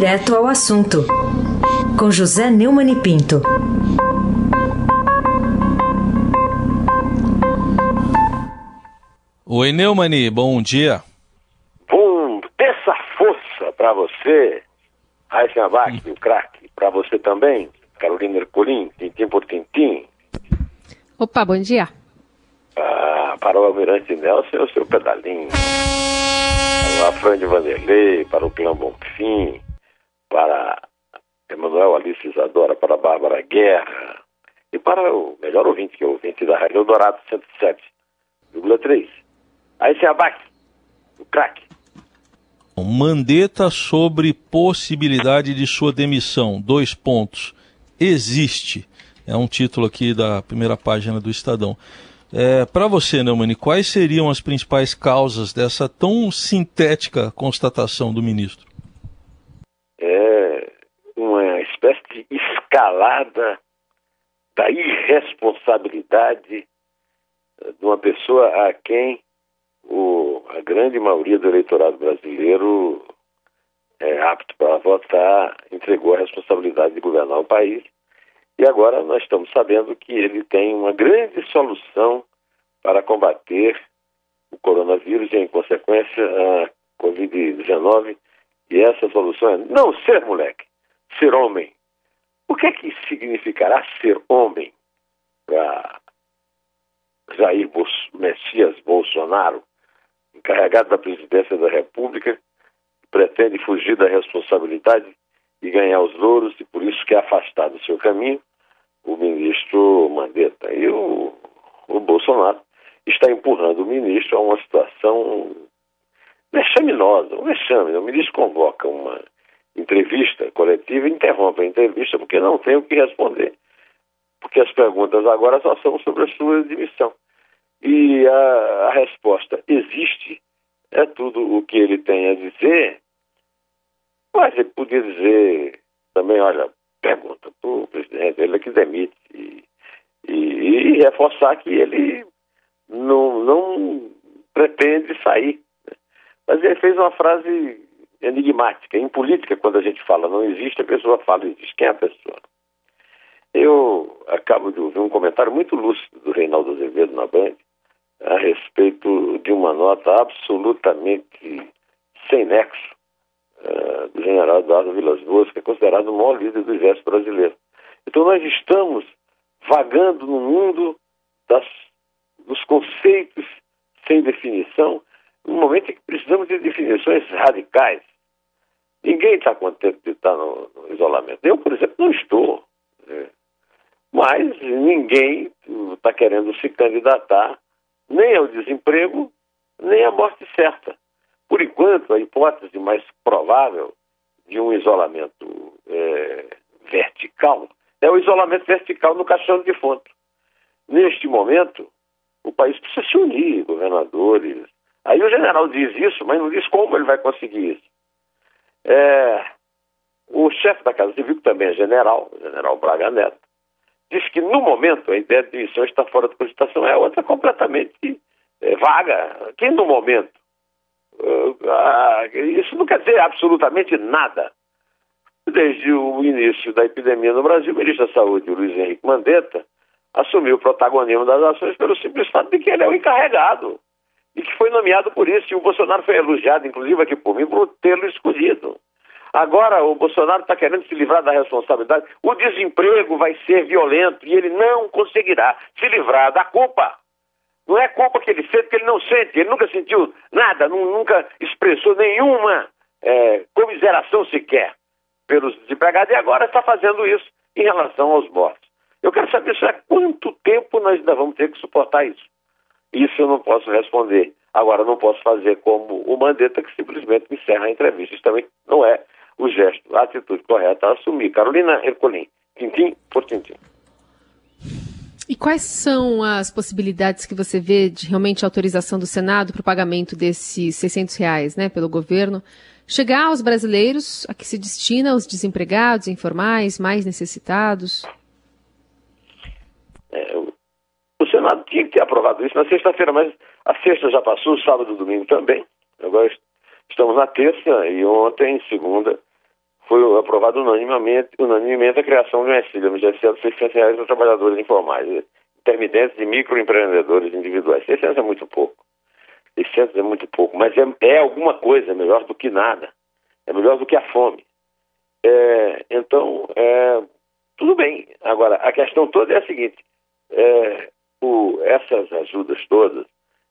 Direto ao assunto, com José Neumann e Pinto. Oi, Neumani, bom dia. Bom, dessa força para você, Raíssa Abac, hum. o craque, para você também, Carolina Ercolim, tintim por tintim. Opa, bom dia. Ah, para o Almirante Nelson é o seu pedalinho. Para o de Vanderlei, para o Clã Bonfim, para Emanuel Alice Isadora, para Bárbara Guerra e para o melhor ouvinte, que é o ouvinte da Rádio Eldorado 107,3. Aí se abate, o craque. Mandetta sobre possibilidade de sua demissão. Dois pontos. Existe. É um título aqui da primeira página do Estadão. É, Para você, Neumani, quais seriam as principais causas dessa tão sintética constatação do ministro? É uma espécie de escalada da irresponsabilidade de uma pessoa a quem o, a grande maioria do eleitorado brasileiro é apto para votar, entregou a responsabilidade de governar o país. E agora nós estamos sabendo que ele tem uma grande solução para combater o coronavírus e, em consequência, a Covid-19. E essa solução é não ser moleque, ser homem. O que é que significará ser homem para Jair Messias Bolsonaro, encarregado da presidência da República, pretende fugir da responsabilidade e ganhar os louros e por isso quer afastar do seu caminho o ministro Mandetta. E o, o Bolsonaro está empurrando o ministro a uma situação vexaminosa, um vexame. O ministro convoca uma entrevista coletiva e interrompe a entrevista porque não tem o que responder. Porque as perguntas agora só são sobre a sua demissão. E a, a resposta existe, é tudo o que ele tem a dizer, mas ele podia dizer também, olha, pergunta para o presidente, ele é que demite, e, e, e, reforçar que ele não, não pretende sair. Mas ele fez uma frase enigmática. Em política, quando a gente fala não existe, a pessoa fala existe. Quem é a pessoa? Eu acabo de ouvir um comentário muito lúcido do Reinaldo Azevedo na Band, a respeito de uma nota absolutamente sem nexo uh, do general Eduardo Vilas Boas, que é considerado o maior líder do exército brasileiro. Então nós estamos vagando no mundo das, dos conceitos sem definição, no momento em que precisamos de definições radicais. Ninguém está contente de estar no, no, isolamento. Eu, por exemplo, não estou. Né? Mas ninguém está querendo se candidatar nem ao desemprego, nem à morte certa. Por enquanto, a hipótese mais provável de um isolamento é, vertical é o isolamento vertical no caixão de defunto. Neste momento, o país precisa se unir, governadores. Aí o general diz isso, mas não diz como ele vai conseguir isso. É, o chefe da Casa Civil, que também é general, general Braga Neto, diz que no momento a ideia de demissão está fora de cogitação, é outra completamente é, vaga. Que no momento. Uh, isso não quer dizer absolutamente nada. Desde o início da epidemia no Brasil, o ministro da Saúde, Luiz Henrique Mandetta, assumiu o protagonismo das ações pelo simples fato de que ele é o encarregado e que foi nomeado por isso. E o Bolsonaro foi elogiado, inclusive aqui por mim, por tê-lo escolhido. Agora o Bolsonaro está querendo se livrar da responsabilidade. O desemprego vai ser violento e ele não conseguirá se livrar da culpa. Não é culpa que ele sente, que ele não sente. Ele nunca sentiu nada, nunca expressou nenhuma é, comiseração sequer pelos desempregados e agora está fazendo isso em relação aos mortos. Eu quero saber há quanto tempo nós ainda vamos ter que suportar isso. Isso eu não posso responder. Agora, não posso fazer como o Mandetta, que simplesmente encerra a entrevista. Isso também não é o gesto, a atitude correta a assumir. Carolina Ercolim, tintim por tintim. E quais são as possibilidades que você vê de realmente autorização do Senado para o pagamento desses 600 reais né, pelo governo chegar aos brasileiros a que se destina aos desempregados, informais, mais necessitados? É, Senado tinha que ter aprovado isso na sexta-feira, mas a sexta já passou, sábado e domingo também. Agora estamos na terça e ontem, segunda, foi aprovado unanimemente, unanimemente a criação de um auxílio emergencial de 600 reais para trabalhadores informais, intermitentes e microempreendedores individuais. 600 é muito pouco. 600 é muito pouco, mas é, é alguma coisa, é melhor do que nada. É melhor do que a fome. É, então, é, tudo bem. Agora, a questão toda é a seguinte: é, o, essas ajudas todas,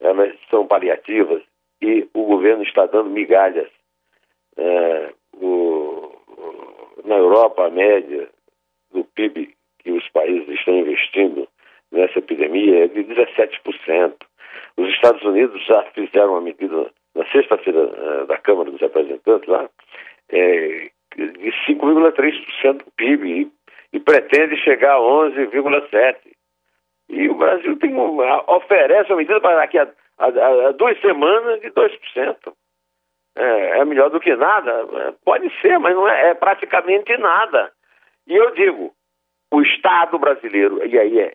elas são paliativas e o governo está dando migalhas. É, o, na Europa, a média do PIB que os países estão investindo nessa epidemia é de 17%. Os Estados Unidos já fizeram uma medida na sexta-feira uh, da Câmara dos Representantes lá, é, de 5,3% do PIB e, e, pretende chegar a 11,7%. E o Brasil tem uma, oferece uma medida para daqui a, a, a duas semanas de 2%. É, é melhor do que nada? É, pode ser, mas não é, é praticamente nada. E eu digo, o Estado brasileiro, e aí é,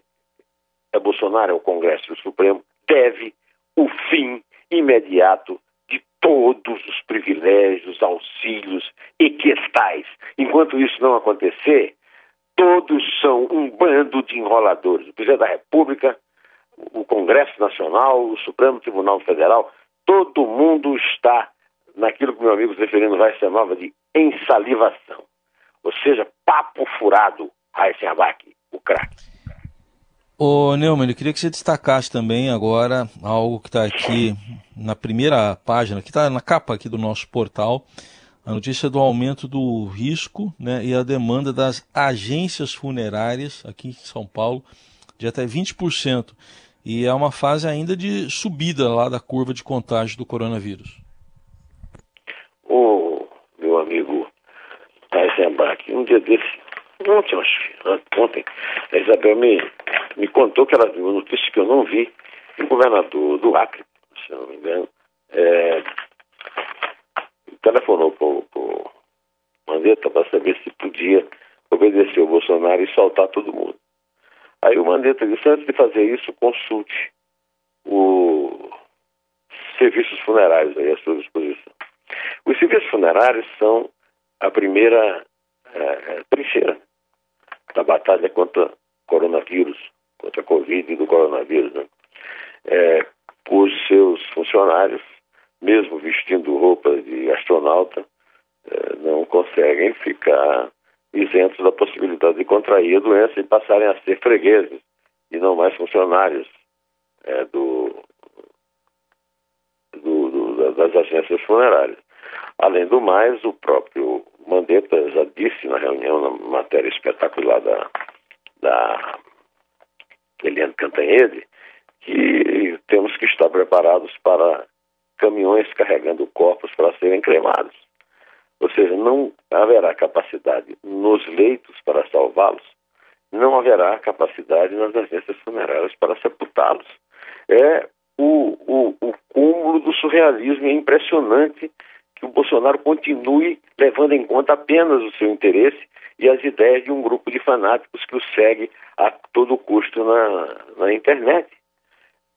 é Bolsonaro, é o Congresso e o Supremo, deve o fim imediato de todos os privilégios, auxílios e questais. Enquanto isso não acontecer, todos são um bando de enroladores. O presidente da República, o Congresso Nacional, o Supremo Tribunal Federal, todo mundo está naquilo que meu amigo Zeferino vai chamava de ensalivação. Ou seja, papo furado, Raíssen o craque. Ô Neumann, eu queria que você destacasse também agora algo que está aqui na primeira página, que está na capa aqui do nosso portal, a notícia do aumento do risco né, e a demanda das agências funerárias aqui em São Paulo de até 20%. E é uma fase ainda de subida lá da curva de contágio do coronavírus. Ô, meu amigo Tyson Bach, um dia desse, ontem, acho, ontem, a Isabel me me contou que ela viu uma notícia que eu não vi, o governador do Acre, se não me engano, é, telefonou para o Mandetta para saber se podia obedecer o Bolsonaro e soltar todo mundo. Aí o Mandetta disse, antes de fazer isso, consulte os serviços funerários aí à sua disposição. Os serviços funerários são a primeira é, trincheira da batalha contra coronavírus contra a Covid e do coronavírus, né? é, cujos seus funcionários, mesmo vestindo roupas de astronauta, é, não conseguem ficar isentos da possibilidade de contrair a doença e passarem a ser fregueses e não mais funcionários é, do, do, do, das agências funerárias. Além do mais, o próprio Mandetta já disse na reunião, na matéria espetacular da, da Eliane Cantanhede, que temos que estar preparados para caminhões carregando corpos para serem cremados. Ou seja, não haverá capacidade nos leitos para salvá-los, não haverá capacidade nas agências funerárias para sepultá-los. É o, o, o cúmulo do surrealismo. É impressionante que o Bolsonaro continue levando em conta apenas o seu interesse e as ideias de um grupo de fanáticos que o segue a todo custo na, na internet.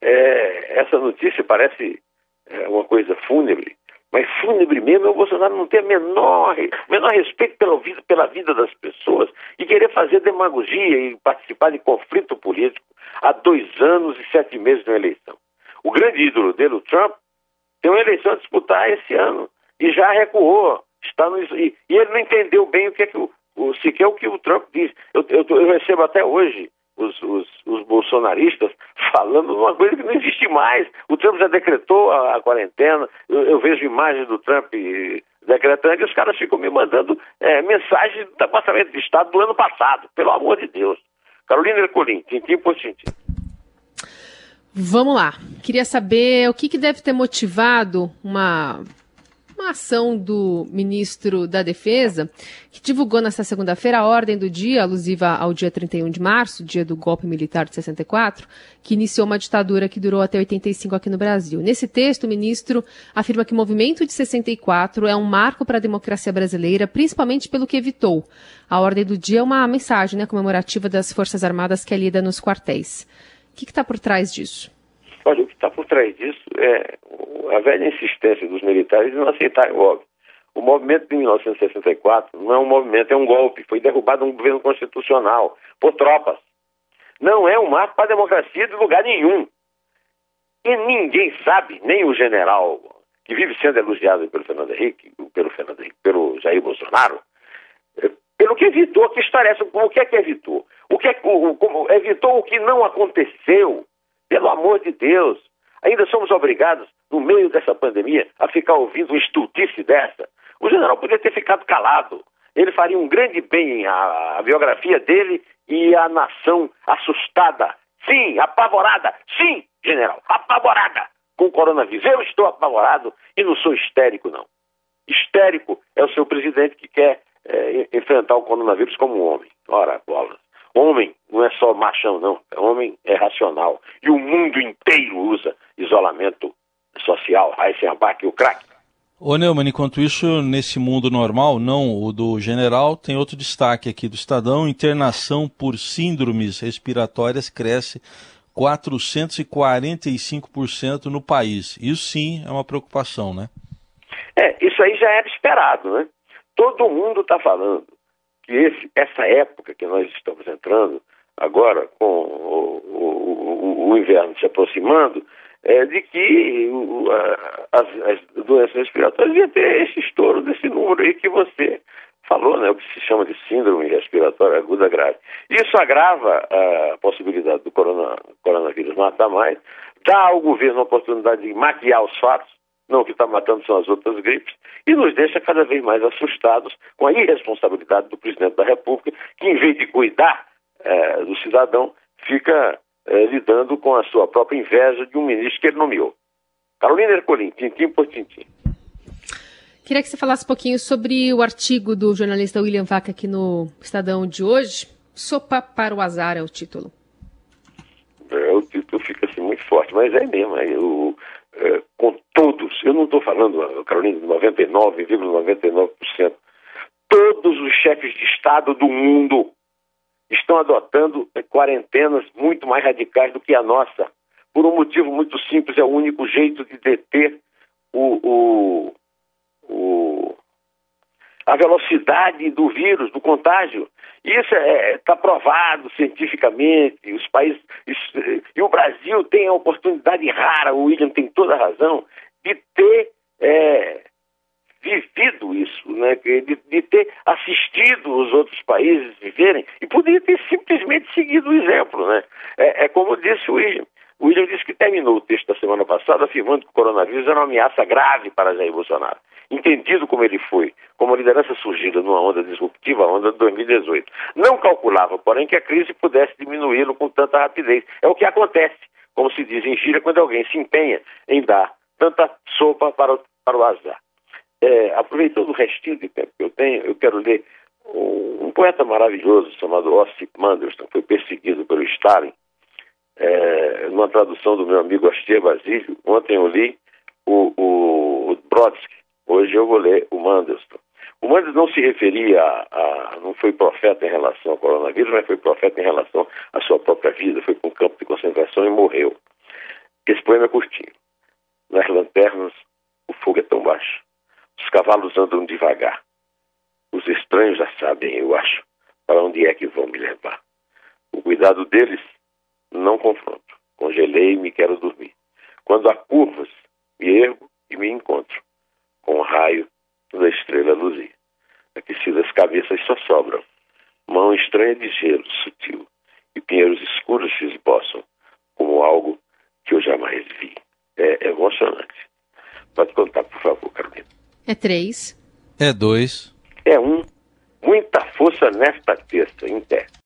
É, essa notícia parece é, uma coisa fúnebre, mas fúnebre mesmo é o Bolsonaro não ter menor, menor respeito pela vida, pela vida das pessoas e querer fazer demagogia e participar de conflito político há dois anos e sete meses de uma eleição. O grande ídolo dele, o Trump, tem uma eleição a disputar esse ano e já recuou. Está no, e, e ele não entendeu bem o que é que o, o, sequer o que o Trump diz. Eu, eu, eu recebo até hoje os, os, os, bolsonaristas falando uma coisa que não existe mais. O Trump já decretou a, a quarentena, eu, eu, vejo imagens do Trump decretando e os caras ficam me mandando é, mensagens do Departamento de Estado do ano passado, pelo amor de Deus. Carolina Ercolim, tintim por tintim. Vamos lá. Queria saber o que, que deve ter motivado uma uma ação do ministro da Defesa, que divulgou nesta segunda-feira a ordem do dia, alusiva ao dia 31 de março, dia do golpe militar de 64, que iniciou uma ditadura que durou até 85 aqui no Brasil. Nesse texto, o ministro afirma que o movimento de 64 é um marco para a democracia brasileira, principalmente pelo que evitou. A ordem do dia é uma mensagem né, comemorativa das Forças Armadas que é lida nos quartéis. O que está por trás disso? Olha, o que está por trás disso é a velha insistência dos militares em não aceitarem o óbvio. O movimento de 1964 não é um movimento, é um golpe. Foi derrubado um governo constitucional por tropas. Não é um marco para a democracia de lugar nenhum. E ninguém sabe, nem o general que vive sendo elogiado pelo Fernando Henrique, pelo Fernando Henrique, pelo Jair Bolsonaro, eh, pelo que evitou, que essa? O que é que evitou? O que é, o, o, evitou o que não aconteceu? Pelo amor de Deus. Ainda somos obrigados, no meio dessa pandemia, a ficar ouvindo uma estultice dessa. O general poderia ter ficado calado. Ele faria um grande bem à, à biografia dele e à nação assustada. Sim, apavorada. Sim, general, apavorada com o coronavírus. Eu estou apavorado e não sou histérico, não. Histérico é o seu presidente que quer é, enfrentar o coronavírus como um homem. Ora, bola. Homem não é só machão, não. Homem é racional. E o mundo inteiro usa isolamento social. Heisenbach e o crack. Ô Neumann, enquanto isso, nesse mundo normal, não o do general, tem outro destaque aqui do Estadão: internação por síndromes respiratórias cresce 445% no país. Isso sim é uma preocupação, né? É, isso aí já era esperado, né? Todo mundo está falando esse, essa época que nós estamos entrando, agora com o, o, o inverno se aproximando, é, de que o, as, as, doenças respiratórias iam ter esse estouro desse número aí que você falou, né, o que se chama de síndrome respiratória aguda grave. Isso agrava a possibilidade do corona, coronavírus matar mais, dá ao governo a oportunidade de maquiar os fatos, não o que está matando são as outras gripes, e nos deixa cada vez mais assustados com a irresponsabilidade do presidente da República, que em vez de cuidar é, do cidadão, fica é, lidando com a sua própria inveja de um ministro que ele nomeou. Carolina Ercolim, tintim por tintim. Queria que você falasse um pouquinho sobre o artigo do jornalista William Vaca aqui no Estadão de hoje. Sopa para o azar é o título. É, o título fica assim muito forte, mas é mesmo. É, o, é, com todos, eu não estou falando, Carolina, de 99,99%, ,99%, todos os chefes de Estado do mundo estão adotando quarentenas muito mais radicais do que a nossa, por um motivo muito simples, é o único jeito de deter o, o, o a velocidade do vírus, do contágio. Isso está é, tá provado cientificamente. Os países isso, e o Brasil tem a oportunidade rara. O William tem toda a razão de ter é, vivido isso, né? De, de, ter assistido os outros países viverem e poderia ter simplesmente seguido o exemplo, né? É, é como disse o William. O William disse que terminou o texto da semana passada afirmando que o coronavírus era uma ameaça grave para Jair Bolsonaro. Entendido como ele foi, como liderança surgida numa onda disruptiva, a onda de 2018. Não calculava, porém, que a crise pudesse diminuí-lo com tanta rapidez. É o que acontece, como se diz em gira, quando alguém se empenha em dar tanta sopa para o, para o azar. É, aproveitando o restinho de tempo que eu tenho, eu quero ler um, um poeta maravilhoso chamado Ossip Mandelstam, foi perseguido pelo Stalin, é, numa tradução do meu amigo Astier Basílio. Ontem eu li o, o, o Brodsky, hoje eu vou ler o Mandelstam. O Mandelstam não se referia a, a, não foi profeta em relação ao coronavírus, mas foi profeta em relação à sua própria vida. Foi para um campo de concentração e morreu. Esse poema é curtinho. Nas lanternas, o fogo é tão baixo os cavalos andam devagar. Os estranhos já sabem, eu acho, para onde é que vão me levar. O cuidado deles não confronto. Congelei e me quero dormir. Quando há curvas, me ergo e me encontro. Com o raio da estrela luzir. Aquecidas cabeças só sobram. Mão estranha de gelo sutil. E pinheiros escuros se esboçam como algo que eu jamais vi. É emocionante. Pode contar, por favor, Carolina. É três. É dois. É um. Muita força nesta terça, em pé.